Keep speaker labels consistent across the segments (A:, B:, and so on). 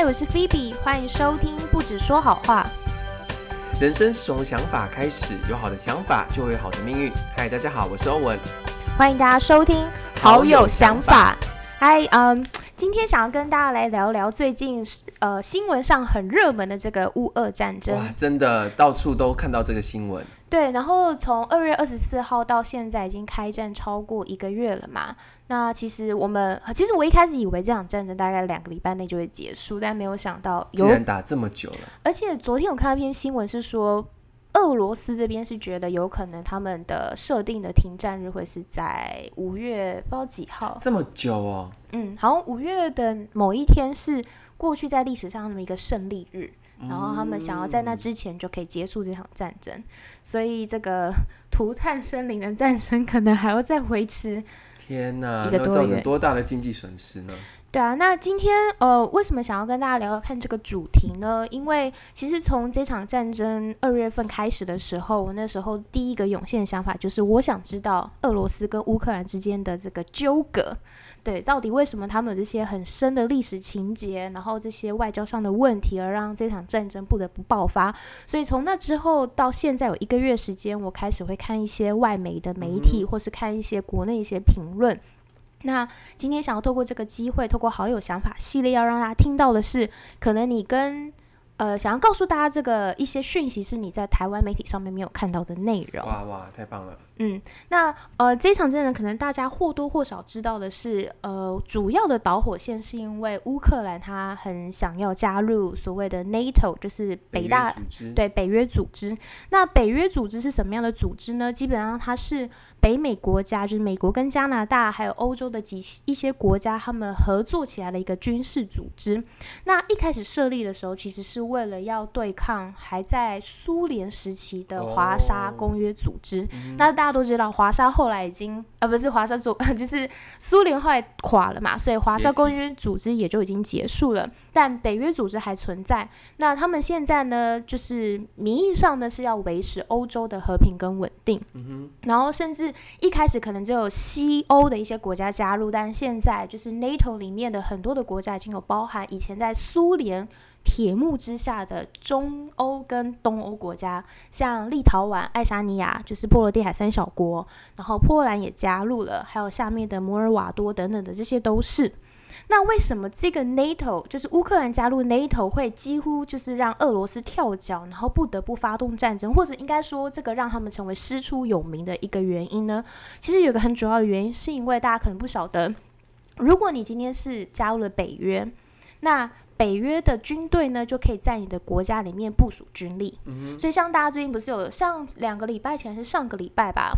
A: 嗨，我是 Phoebe，欢迎收听不止说好话。
B: 人生是从想法开始，有好的想法就会有好的命运。嗨，大家好，我是欧文，
A: 欢迎大家收听好有想法。嗨，嗯，今天想要跟大家来聊聊最近呃新闻上很热门的这个乌俄战争。
B: 哇，真的到处都看到这个新闻。
A: 对，然后从二月二十四号到现在已经开战超过一个月了嘛。那其实我们，其实我一开始以为这场战争大概两个礼拜内就会结束，但没有想到
B: 竟然打这么久了。
A: 而且昨天我看到一篇新闻是说，俄罗斯这边是觉得有可能他们的设定的停战日会是在五月不知道几号。
B: 这么久哦？
A: 嗯，好像五月的某一天是过去在历史上那么一个胜利日。然后他们想要在那之前就可以结束这场战争，所以这个涂炭生灵的战争可能还要再维持。
B: 天哪，那造成多大的经济损失呢？
A: 对啊，那今天呃，为什么想要跟大家聊聊看这个主题呢？因为其实从这场战争二月份开始的时候，我那时候第一个涌现的想法就是，我想知道俄罗斯跟乌克兰之间的这个纠葛，对，到底为什么他们有这些很深的历史情节，然后这些外交上的问题，而让这场战争不得不爆发。所以从那之后到现在有一个月时间，我开始会看一些外媒的媒体，或是看一些国内一些评论。那今天想要透过这个机会，透过好友想法系列，要让大家听到的是，可能你跟。呃，想要告诉大家这个一些讯息是你在台湾媒体上面没有看到的内容。
B: 哇哇，太棒了！
A: 嗯，那呃，这场战争可能大家或多或少知道的是，呃，主要的导火线是因为乌克兰他很想要加入所谓的 NATO，就是北大对北约组织。那北约组织是什么样的组织呢？基本上它是北美国家，就是美国跟加拿大还有欧洲的几一些国家他们合作起来的一个军事组织。那一开始设立的时候，其实是为了要对抗还在苏联时期的华沙公约组织，那大家都知道华沙后来已经呃不是华沙组，就是苏联后来垮了嘛，所以华沙公约组织也就已经结束了，但北约组织还存在。那他们现在呢，就是名义上呢是要维持欧洲的和平跟稳定，然后甚至一开始可能只有西欧的一些国家加入，但现在就是 NATO 里面的很多的国家已经有包含以前在苏联。铁幕之下的中欧跟东欧国家，像立陶宛、爱沙尼亚，就是波罗的海三小国，然后波兰也加入了，还有下面的摩尔瓦多等等的，这些都是。那为什么这个 NATO 就是乌克兰加入 NATO 会几乎就是让俄罗斯跳脚，然后不得不发动战争，或者应该说这个让他们成为师出有名的一个原因呢？其实有个很主要的原因，是因为大家可能不晓得，如果你今天是加入了北约，那北约的军队呢，就可以在你的国家里面部署军力。所以，像大家最近不是有上两个礼拜前是上个礼拜吧？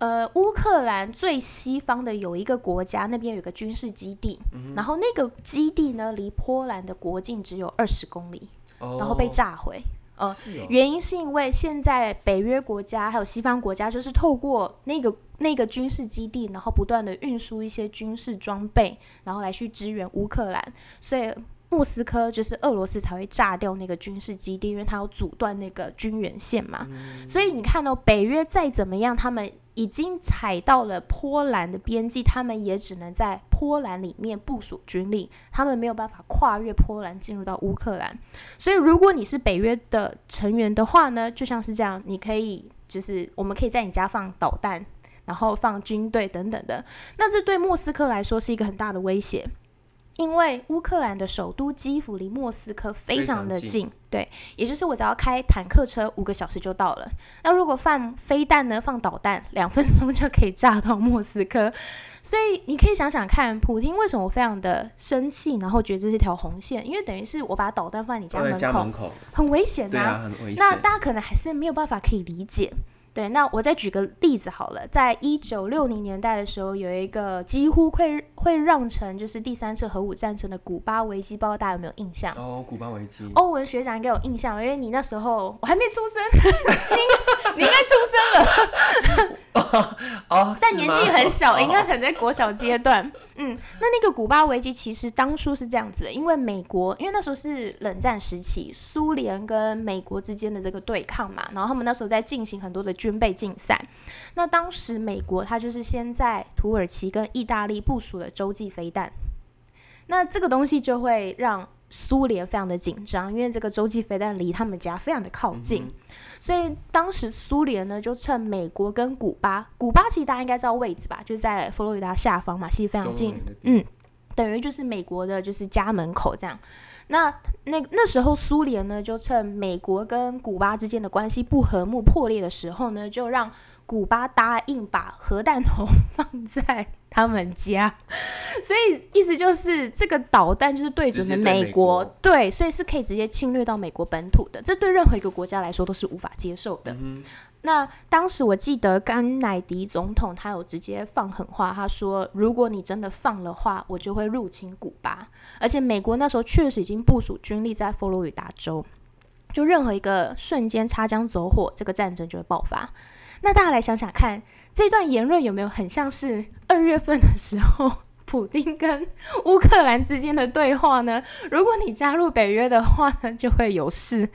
A: 呃，乌克兰最西方的有一个国家，那边有个军事基地，然后那个基地呢，离波兰的国境只有二十公里，然后被炸毁。
B: 呃，
A: 原因是因为现在北约国家还有西方国家，就是透过那个那个军事基地，然后不断的运输一些军事装备，然后来去支援乌克兰，所以。莫斯科就是俄罗斯才会炸掉那个军事基地，因为它要阻断那个军援线嘛。所以你看到北约再怎么样，他们已经踩到了波兰的边际，他们也只能在波兰里面部署军力，他们没有办法跨越波兰进入到乌克兰。所以如果你是北约的成员的话呢，就像是这样，你可以就是我们可以在你家放导弹，然后放军队等等的，那这对莫斯科来说是一个很大的威胁。因为乌克兰的首都基辅离莫斯科非常的近，对，也就是我只要开坦克车五个小时就到了。那如果放飞弹呢？放导弹，两分钟就可以炸到莫斯科。所以你可以想想看，普京为什么非常的生气，然后觉得这是条红线？因为等于是我把导弹放在你
B: 家门口，
A: 很危险
B: 啊，很危险。
A: 那大家可能还是没有办法可以理解。对，那我再举个例子好了，在一九六零年代的时候，有一个几乎会会让成就是第三次核武战争的古巴危机，不知道大家有没有印象？
B: 哦，古巴危机。
A: 欧文学长应该有印象，因为你那时候我还没出生，你你应该出生了。
B: 哦，
A: 但年纪很小，应该可能在国小阶段。嗯，那那个古巴危机其实当初是这样子，的，因为美国，因为那时候是冷战时期，苏联跟美国之间的这个对抗嘛，然后他们那时候在进行很多的军备竞赛。那当时美国它就是先在土耳其跟意大利部署了洲际飞弹，那这个东西就会让苏联非常的紧张，因为这个洲际飞弹离他们家非常的靠近，所以当时苏联呢就趁美国跟古巴，古巴其实大家应该知道位置吧，就在佛罗里达下方嘛，其实非常近，嗯，等于就是美国的就是家门口这样。那那那时候苏联呢就趁美国跟古巴之间的关系不和睦破裂的时候呢，就让古巴答应把核弹头放在。他们家，所以意思就是这个导弹就是对准的美国，对，所以是可以直接侵略到美国本土的，这对任何一个国家来说都是无法接受的。那当时我记得甘乃迪总统他有直接放狠话，他说如果你真的放的话，我就会入侵古巴，而且美国那时候确实已经部署军力在佛罗里达州，就任何一个瞬间擦枪走火，这个战争就会爆发。那大家来想想看，这段言论有没有很像是二月份的时候，普丁跟乌克兰之间的对话呢？如果你加入北约的话呢，就会有事。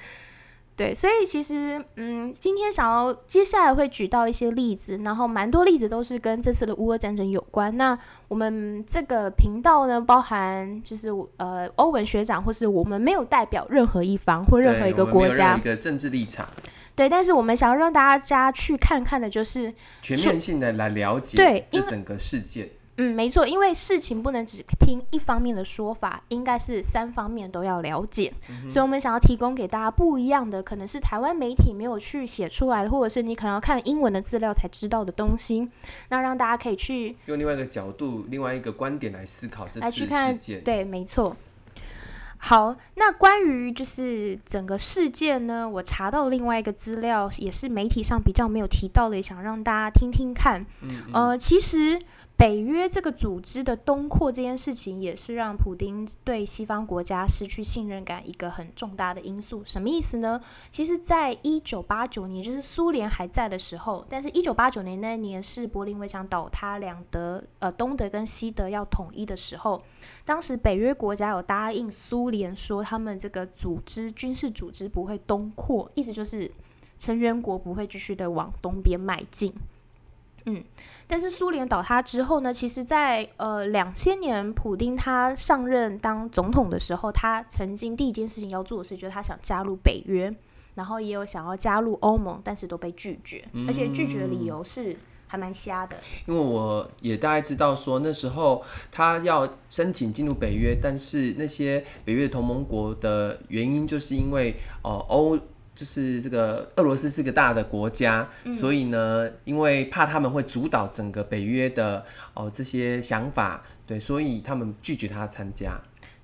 A: 对，所以其实，嗯，今天想要接下来会举到一些例子，然后蛮多例子都是跟这次的乌俄战争有关。那我们这个频道呢，包含就是呃，欧文学长，或是我们没有代表任何一方或任何一个国家
B: 一个政治立场。
A: 对，但是我们想要让大家去看看的，就是
B: 全面性的来了解这整个事件。
A: 嗯，没错，因为事情不能只听一方面的说法，应该是三方面都要了解。所以，我们想要提供给大家不一样的，可能是台湾媒体没有去写出来的，或者是你可能要看英文的资料才知道的东西。那让大家可以去
B: 用另外一个角度、另外一个观点来思考这次事件。
A: 对，没错。好，那关于就是整个事件呢，我查到另外一个资料，也是媒体上比较没有提到的，也想让大家听听看。呃，其实。北约这个组织的东扩这件事情，也是让普丁对西方国家失去信任感一个很重大的因素。什么意思呢？其实，在一九八九年，就是苏联还在的时候，但是一九八九年那一年是柏林围墙倒塌，两德呃东德跟西德要统一的时候，当时北约国家有答应苏联说，他们这个组织军事组织不会东扩，意思就是成员国不会继续的往东边迈进。嗯，但是苏联倒塌之后呢？其实，在呃两千年，普丁他上任当总统的时候，他曾经第一件事情要做的事，就是他想加入北约，然后也有想要加入欧盟，但是都被拒绝，而且拒绝的理由是还蛮瞎的。
B: 因为我也大概知道说，那时候他要申请进入北约，但是那些北约同盟国的原因，就是因为呃欧。就是这个俄罗斯是个大的国家，所以呢，因为怕他们会主导整个北约的哦这些想法，对，所以他们拒绝他参加。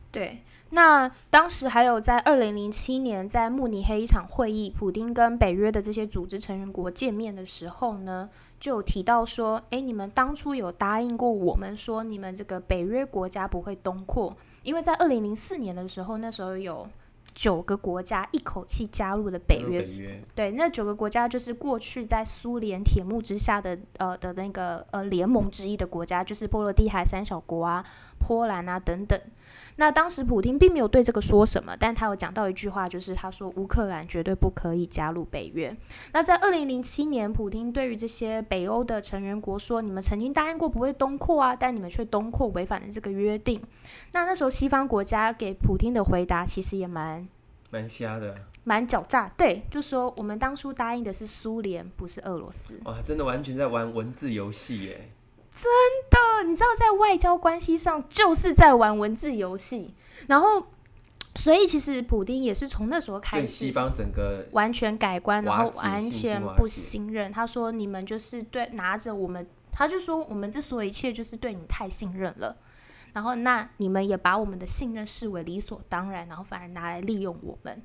A: 对，那当时还有在二零零七年在慕尼黑一场会议，普丁跟北约的这些组织成员国见面的时候呢，就有提到说，哎，你们当初有答应过我们说，你们这个北约国家不会东扩，因为在二零零四年的时候，那时候有。九个国家一口气加入了北约，对，那九个国家就是过去在苏联铁幕之下的呃的那个呃联盟之一的国家，就是波罗的海三小国啊。波兰啊，等等。那当时普京并没有对这个说什么，但他有讲到一句话，就是他说乌克兰绝对不可以加入北约。那在二零零七年，普京对于这些北欧的成员国说：“你们曾经答应过不会东扩啊，但你们却东扩，违反了这个约定。”那那时候西方国家给普京的回答其实也蛮
B: 蛮瞎的，
A: 蛮狡诈。对，就说我们当初答应的是苏联，不是俄罗斯。
B: 哇，真的完全在玩文字游戏耶！
A: 真的，你知道，在外交关系上就是在玩文字游戏，然后，所以其实普丁也是从那时候开始，
B: 西方整个
A: 完全改观，然后完全不信任。他说：“你们就是对拿着我们，他就说我们之所以一切就是对你太信任了，然后那你们也把我们的信任视为理所当然，然后反而拿来利用我们。”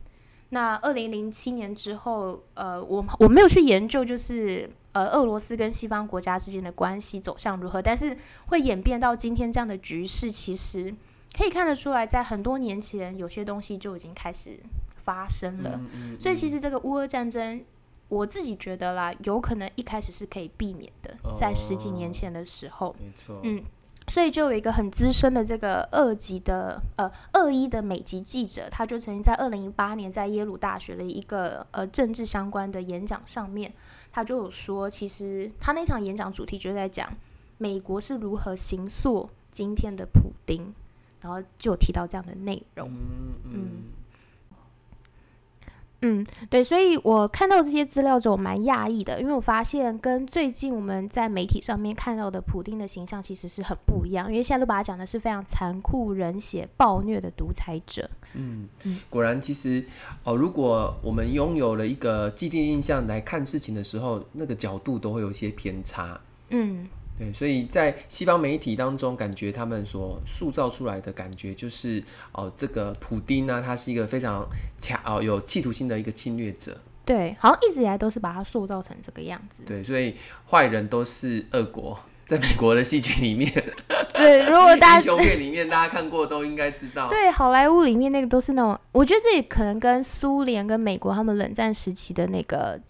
A: 那二零零七年之后，呃，我我没有去研究，就是。呃，俄罗斯跟西方国家之间的关系走向如何？但是会演变到今天这样的局势，其实可以看得出来，在很多年前有些东西就已经开始发生了。所以其实这个乌俄战争，我自己觉得啦，有可能一开始是可以避免的，在十几年前的时候。
B: 没错，
A: 嗯。所以就有一个很资深的这个二级的呃二一的美籍记者，他就曾经在二零一八年在耶鲁大学的一个呃政治相关的演讲上面，他就有说，其实他那场演讲主题就在讲美国是如何行塑今天的普丁。然后就有提到这样的内容。
B: 嗯嗯，
A: 嗯，对，所以我看到这些资料之后，我蛮讶异的，因为我发现跟最近我们在媒体上面看到的普丁的形象其实是很不一样，因为现在都把他讲的是非常残酷、冷血、暴虐的独裁者。
B: 嗯，果然，其实哦，如果我们拥有了一个既定印象来看事情的时候，那个角度都会有一些偏差。
A: 嗯，
B: 对，所以在西方媒体当中，感觉他们所塑造出来的感觉就是哦，这个普丁呢，他是一个非常强哦有企图心的一个侵略者。
A: 对，好像一直以来都是把他塑造成这个样子。
B: 对，所以坏人都是恶国。在美国的戏剧里面，
A: 对，如果大家
B: 英雄片里面大家看过都应该知道。
A: 对，好莱坞里面那个都是那种，我觉得这也可能跟苏联跟美国他们冷战时期的那个，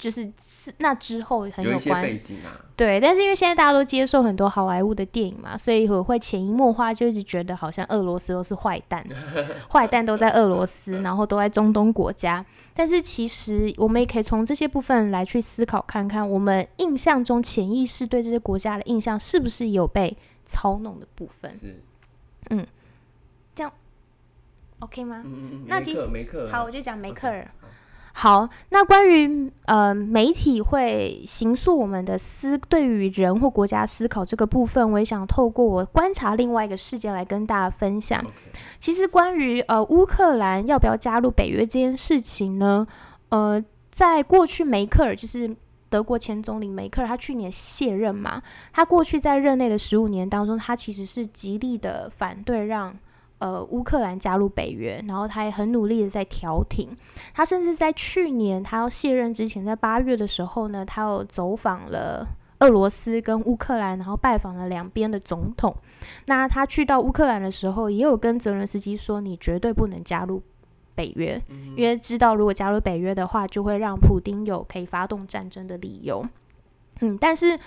A: 就是是那之后很
B: 有
A: 关。
B: 背景啊。
A: 对，但是因为现在大家都接受很多好莱坞的电影嘛，所以我会潜移默化就一直觉得好像俄罗斯都是坏蛋，坏蛋都在俄罗斯，然后都在中东国家。但是其实我们也可以从这些部分来去思考，看看我们印象中潜意识对这些国家的印象是不是有被操弄的部分。
B: 是，
A: 嗯，这样 OK 吗？
B: 嗯嗯嗯。
A: 那其实
B: 梅克梅克
A: 好，我就讲梅克尔。
B: 好
A: 好，那关于呃媒体会形塑我们的思对于人或国家思考这个部分，我也想透过我观察另外一个事件来跟大家分享。其实关于呃乌克兰要不要加入北约这件事情呢，呃，在过去梅克尔就是德国前总理梅克尔，他去年卸任嘛，他过去在任内的十五年当中，他其实是极力的反对让。呃，乌克兰加入北约，然后他也很努力的在调停。他甚至在去年他要卸任之前，在八月的时候呢，他有走访了俄罗斯跟乌克兰，然后拜访了两边的总统。那他去到乌克兰的时候，也有跟泽伦斯基说：“你绝对不能加入北约，因为知道如果加入北约的话，就会让普丁有可以发动战争的理由。”嗯，但是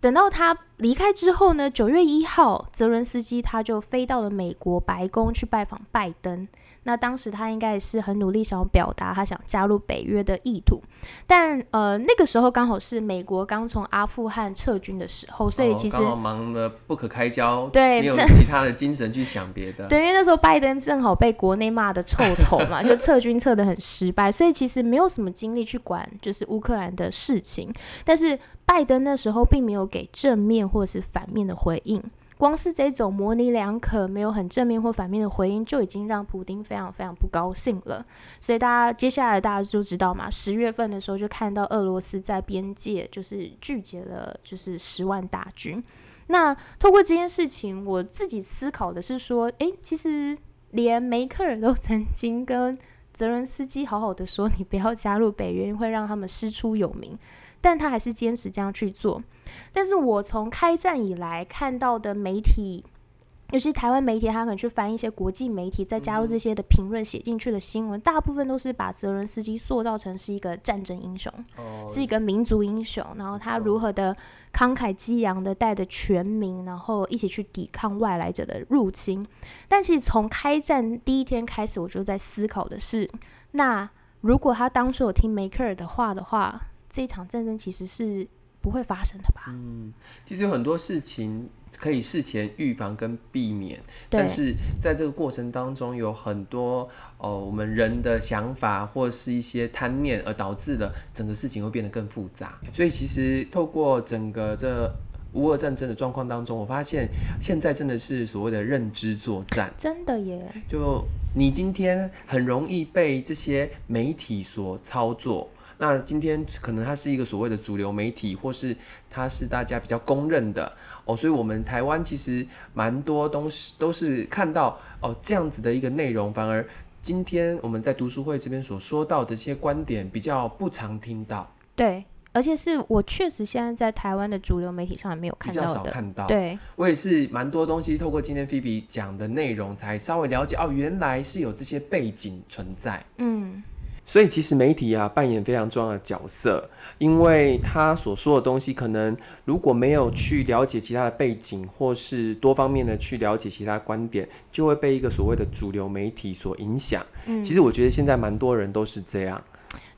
A: 等到他离开之后呢，九月一号，泽伦斯基他就飞到了美国白宫去拜访拜登。那当时他应该也是很努力想要表达他想加入北约的意图，但呃那个时候刚好是美国刚从阿富汗撤军的时候，所以
B: 哦
A: 其实、
B: 忙得不可开交，
A: 对
B: 没有其他的精神去想别的。
A: 对，因为那时候拜登正好被国内骂的臭头嘛，就撤军撤的很失败，所以其实没有什么精力去管就是乌克兰的事情。但是拜登那时候并没有给正面或者是反面的回应，光是这种模棱两可、没有很正面或反面的回应，就已经让普丁非常非常不高兴了。所以大家接下来大家就知道嘛，十月份的时候就看到俄罗斯在边界就是聚集了就是十万大军。那透过这件事情，我自己思考的是说，诶，其实连梅克尔都曾经跟泽伦斯基好好的说，你不要加入北约，会让他们师出有名，但他还是坚持这样去做。但是我从开战以来看到的媒体。尤其台湾媒体，他可能去翻一些国际媒体，再加入这些的评论写进去的新闻，大部分都是把泽伦斯基塑造成是一个战争英雄。
B: 哦，
A: 是一个民族英雄，然后他如何的慷慨激昂的带着全民，然后一起去抵抗外来者的入侵。但其实从开战第一天开始，我就在思考的是，那如果他当初有听梅克尔的话的话，这一场战争其实是不会发生的吧？
B: 嗯，其实有很多事情可以事前预防跟避免，但是在这个过程当中，有很多哦我们人的想法或是一些贪念，而导致了整个事情会变得更复杂。所以其实透过整个这乌俄战争的状况当中，我发现现在真的是所谓的认知作战。
A: 真的耶，
B: 就你今天很容易被这些媒体所操作。那今天可能它是一个所谓的主流媒体，或是它是大家比较公认的哦，所以我们台湾其实蛮多东西都是看到哦这样子的一个内容，反而今天我们在读书会这边所说到的这些观点比较不常听到，
A: 对，而且是我确实现在在台湾的主流媒体上也没有看到的。
B: 少看到。
A: 对，
B: 我也是蛮多东西透过今天菲比讲的内容，才稍微了解哦，原来是有这些背景存在。
A: 嗯，
B: 所以其实媒体啊扮演非常重要的角色，因为他所说的东西，可能如果没有去了解其他的背景，或是多方面的去了解其他观点，就会被一个所谓的主流媒体所影响。
A: 嗯
B: 其实我觉得现在蛮多人都是这样。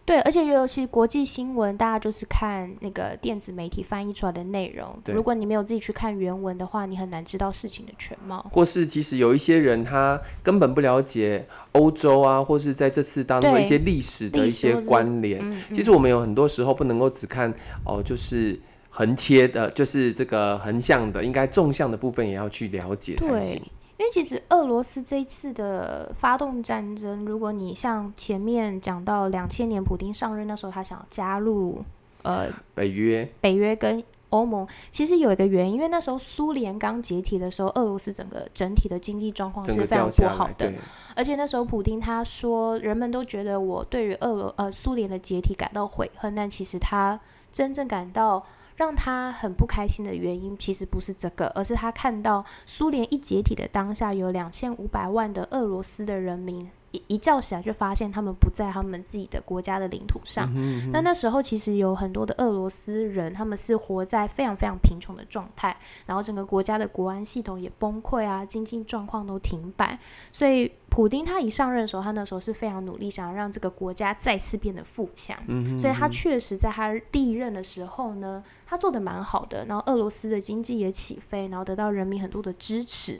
A: 对，而且尤其国际新闻，大家就是看那个电子媒体翻译出来的内容。
B: 对
A: 如果你没有自己去看原文的话，你很难知道事情的全貌。
B: 或是其实有一些人他根本不了解欧洲啊，或是在这次当中
A: 对
B: 一些历史的一些关联。
A: 嗯，
B: 其实我们有很多时候不能够只看哦，就是横切的，就是这个横向的，应该纵向的部分也要去了解才行。
A: 因为其实俄罗斯这一次的发动战争，如果你像前面讲到两千年普丁上任那时候，他想要加入呃
B: 北约。
A: 北约跟欧盟，其实有一个原因，因为那时候苏联刚解体的时候，俄罗斯整个整体的经济状况是非常不好的，，而且那时候普丁他说，人们都觉得我对于俄罗呃苏联的解体感到悔恨，但其实他真正感到让他很不开心的原因，其实不是这个，而是他看到苏联一解体的当下，有两千五百万的俄罗斯的人民一一觉醒来就发现他们不在他们自己的国家的领土上。
B: 嗯
A: 那那时候其实有很多的俄罗斯人，他们是活在非常非常贫穷的状态，然后整个国家的国安系统也崩溃啊，经济状况都停摆。所以普丁他一上任的时候，他那时候是非常努力，想要让这个国家再次变得富强。
B: 嗯哼
A: 所以他确实在他第一任的时候呢，他做的蛮好的，然后俄罗斯的经济也起飞，然后得到人民很多的支持。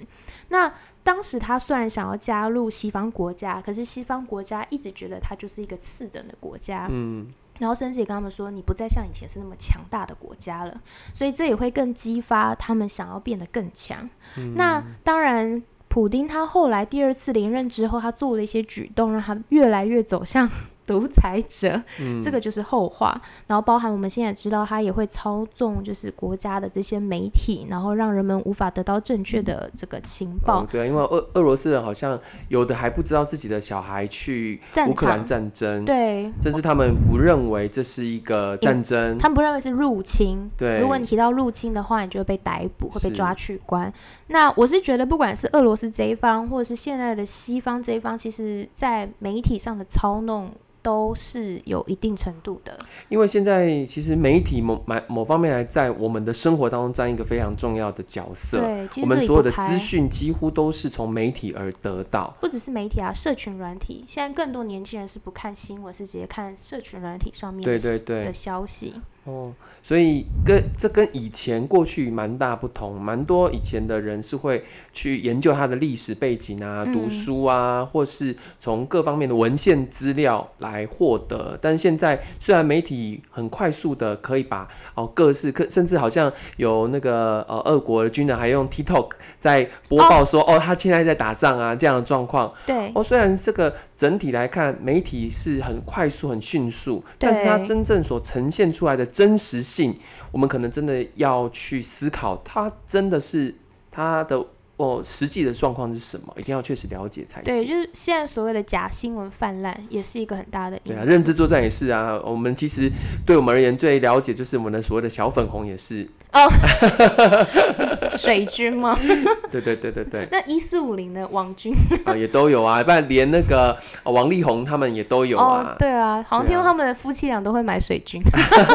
A: 那当时他虽然想要加入西方国家，可是西方国家一直觉得他就是一个次等的国家，
B: 嗯，
A: 然后甚至也跟他们说，你不再像以前是那么强大的国家了，所以这也会更激发他们想要变得更强。
B: 嗯
A: 那当然，普丁他后来第二次连任之后，他做了一些举动，让他越来越走向独裁者，
B: 嗯
A: 这个就是后话。然后包含我们现在知道，他也会操纵就是国家的这些媒体，然后让人们无法得到正确的这个情报。
B: 哦，对啊，因为俄俄罗斯人好像有的还不知道自己的小孩去乌克兰战争，
A: 对
B: 甚至他们不认为这是一个战争。
A: 他们不认为是入侵，
B: 对
A: 如果你提到入侵的话，你就会被逮捕，会被抓去关。那我是觉得，不管是俄罗斯这一方，或者是现在的西方这一方，其实在媒体上的操弄都是有一定程度的。
B: 因为现在其实媒体某某某方面还在我们的生活当中占一个非常重要的角色。
A: 对，
B: 我们所有的资讯几乎都是从媒体而得到。
A: 不只是媒体啊，社群软体，现在更多年轻人是不看新闻，是直接看社群软体上面的
B: 对对对
A: 的消息。
B: 哦，所以跟这跟以前过去蛮大不同，蛮多以前的人是会去研究它的历史背景啊、读
A: 嗯
B: 书啊，或是从各方面的文献资料来获得。但现在虽然媒体很快速的可以把哦各式各，甚至好像有那个呃俄国的军人还用 TikTok 在播报说哦他现在在打仗啊这样的状况。
A: 对，
B: 哦，虽然这个整体来看，媒体是很快速、很迅速，但是它真正所呈现出来的真实性，我们可能真的要去思考，它真的是它的哦实际的状况是什么，一定要确实了解才行对，
A: 就是现在所谓的假新闻泛滥，也是一个很大的
B: 对啊，认知作战也是啊。我们其实对我们而言最了解就是我们的所谓的小粉红也是。
A: 水军吗？
B: 对对对对对，
A: 那一四五零的网军
B: 啊也都有啊，不然连那个、呃王力宏他们也都有啊。
A: 哦，对啊，好像听说他们的夫妻俩都会买水军。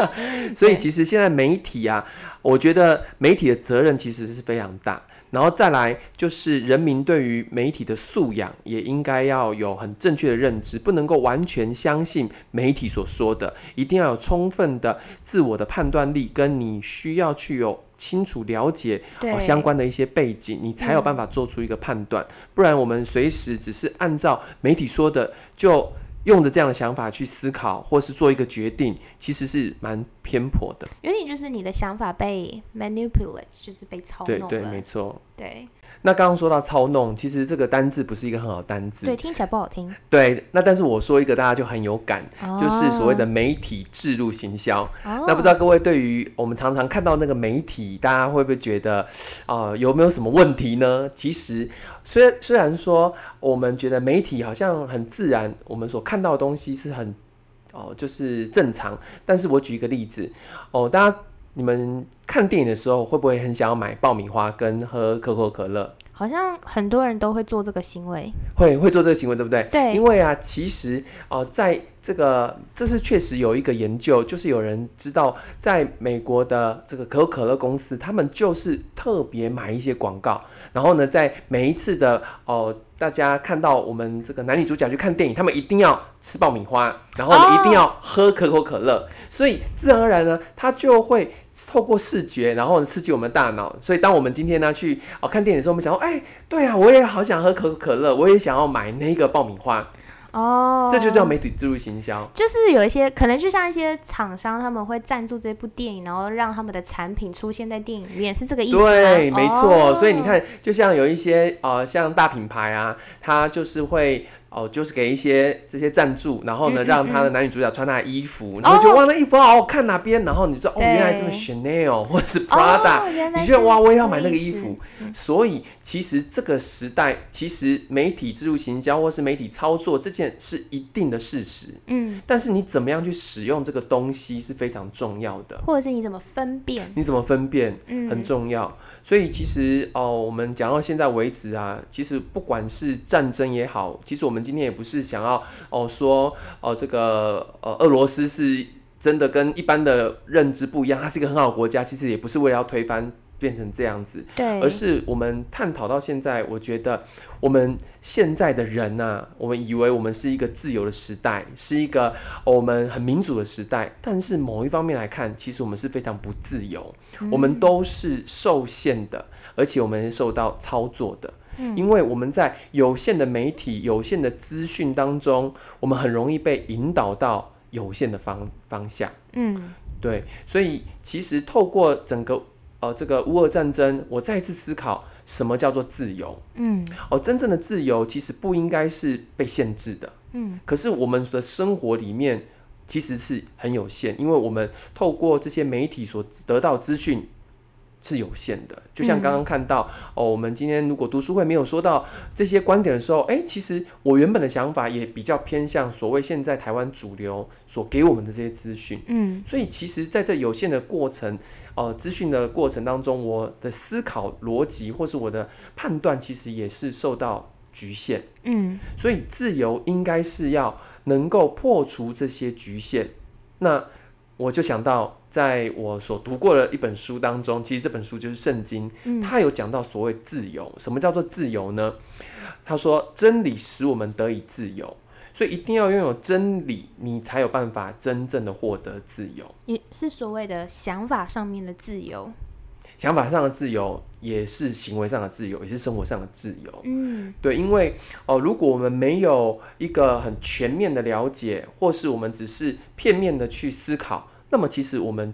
B: 所以其实现在媒体啊，我觉得媒体的责任其实是非常大。然后再来就是人民对于媒体的素养也应该要有很正确的认知，不能够完全相信媒体所说的，一定要有充分的自我的判断力，跟你需要去有清楚了解相关的一些背景，你才有办法做出一个判断。不然我们随时只是按照媒体说的就。用着这样的想法去思考，或是做一个决定，其实是蛮偏颇的。
A: 有点就是你的想法被 manipulate，就是被操
B: 对对。没错。
A: 对
B: 那刚刚说到操弄，其实这个单字不是一个很好的单字。
A: 对，听起来不好听。
B: 对那但是我说一个大家就很有感，就是所谓的
A: 哦，
B: 媒体置入行销。
A: 哦
B: 那不知道各位对于我们常常看到那个媒体，大家会不会觉得，呃，有没有什么问题呢？其实，虽然虽然说我们觉得媒体好像很自然，我们所看到的东西是很，哦、就是正常。但是我举一个例子，哦，大家你们看电影的时候，会不会很想要买爆米花跟喝可口可乐？
A: 好像很多人都会做这个行为，
B: 会会做这个行为，对不对？
A: 对，
B: 因为啊，其实哦，在这个这是确实有一个研究，就是有人知道，在美国的这个可口可乐公司，他们就是特别买一些广告，然后呢，在每一次的哦，大家看到我们这个男女主角去看电影，他们一定要吃爆米花，然后呢，一定要喝可口可乐，所以自然而然呢，他就会透过视觉，然后刺激我们大脑。所以当我们今天呢去哦看电影的时候，我们想说，哎，对啊，我也好想喝可口可乐，我也想要买那个爆米花。
A: 哦，
B: 这就叫媒体植入行销，
A: 就是有一些可能就像一些厂商，他们会赞助这部电影，然后让他们的产品出现在电影里面，是这个意思吗？
B: 对，没错。所以你看，就像有一些呃，像大品牌啊，它就是会。哦，就是给一些这些赞助，然后呢，让他的男女主角穿他的衣服，然后就哇，那衣服好好看哪边？然后你说哦，原来这么 Chanel 或者是 Prada，你觉得哇，我也要买那个衣服。所以其实这个时代，其实媒体植入行销或是媒体操作这件是一定的事实。嗯，但是你怎么样去使用这个东西是非常重要的，
A: 或者是你怎么分辨？
B: 你怎么分辨？嗯，很重要。所以其实哦，我们讲到现在为止啊，其实不管是战争也好，其实我们今天也不是想要哦说哦这个呃俄罗斯是真的跟一般的认知不一样，它是一个很好的国家，其实也不是为了要推翻。变成这样子，
A: 对，
B: 而是我们探讨到现在，我觉得我们现在的人呐，我们以为我们是一个自由的时代，是一个我们很民主的时代，但是某一方面来看，其实我们是非常不自由，我们都是受限的，而且我们受到操作的，嗯，因为我们在有限的媒体、有限的资讯当中，我们很容易被引导到有限的方方向，嗯，对，所以其实透过整个。呃，这个乌俄战争，我再一次思考什么叫做自由。嗯，哦，真正的自由其实不应该是被限制的。嗯，可是我们的生活里面其实是很有限，因为我们透过这些媒体所得到资讯。是有限的，就像刚刚看到哦，我们今天如果读书会没有说到这些观点的时候，哎，其实我原本的想法也比较偏向所谓现在台湾主流所给我们的这些资讯，嗯，所以其实在这有限的过程，呃，资讯的过程当中，我的思考逻辑或是我的判断，其实也是受到局限，嗯，所以自由应该是要能够破除这些局限，那。我就想到，在我所读过的一本书当中，其实这本书就是圣经，它有讲到所谓自由。什么叫做自由呢？他说，真理使我们得以自由，所以一定要拥有真理，你才有办法真正的获得自由。
A: 也是所谓的想法上面的自由，
B: 想法上的自由，也是行为上的自由，也是生活上的自由。嗯，对，因为哦，如果我们没有一个很全面的了解，或是我们只是片面的去思考。那么其实我们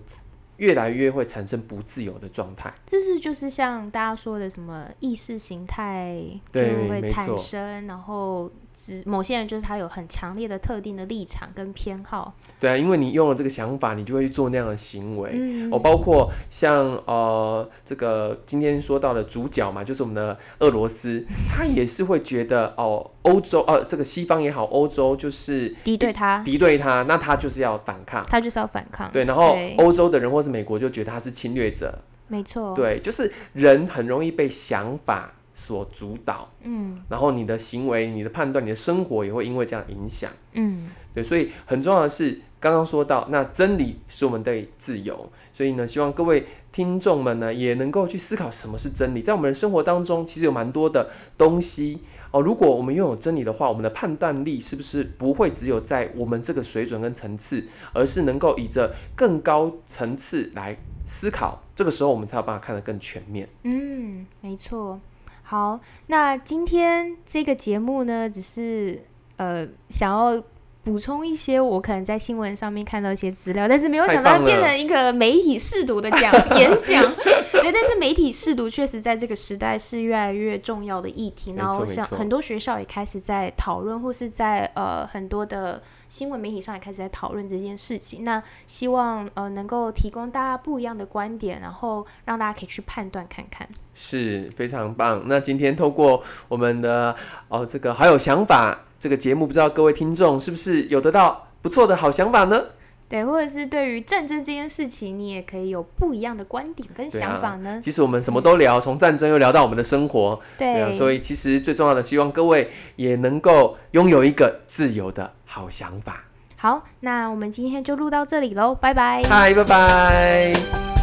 B: 越来越会产生不自由的状态，
A: 这是就是像大家说的什么意识形态就会产生，然后。只某些人就是他有很强烈的特定的立场跟偏好，
B: 对啊，因为你用了这个想法，你就会去做那样的行为。嗯，哦，包括像呃这个今天说到的主角嘛，就是我们的俄罗斯，他也是会觉得哦，欧洲呃这个西方也好，欧洲就是
A: 敌对他，
B: 敌对他，那他就是要反抗，
A: 他就是要反抗。
B: 对，然后欧洲的人或是美国就觉得他是侵略者，
A: 没错，
B: 对，就是人很容易被想法。所主导，嗯，然后你的行为、你的判断、你的生活也会因为这样影响，嗯，对，所以很重要的是，刚刚说到，那真理是我们的自由，所以呢，希望各位听众们呢也能够去思考什么是真理，在我们的生活当中，其实有蛮多的东西。哦。如果我们拥有真理的话，我们的判断力是不是不会只有在我们这个水准跟层次，而是能够以着更高层次来思考，这个时候我们才有办法看得更全面。
A: 嗯，没错。好，那今天这个节目呢，只是呃想要补充一些我可能在新闻上面看到一些资料，但是没有想到变成一个媒体试读的讲 演讲。对，但是媒体试读确实在这个时代是越来越重要的议题，然后像很多学校也开始在讨论，或是在呃很多的新闻媒体上也开始在讨论这件事情。那希望呃能够提供大家不一样的观点，然后让大家可以去判断看看。
B: 是非常棒。那今天透过我们的哦这个好有想法这个节目，不知道各位听众是不是有得到不错的好想法呢？
A: 对，或者是对于战争这件事情，你也可以有不一样的观点跟想法呢。
B: 其实我们什么都聊，从战争又聊到我们的生活，
A: 对
B: 啊，所以其实最重要的，希望各位也能够拥有一个自由的好想法。
A: 好，那我们今天就录到这里喽，拜拜。
B: 嗨，拜拜。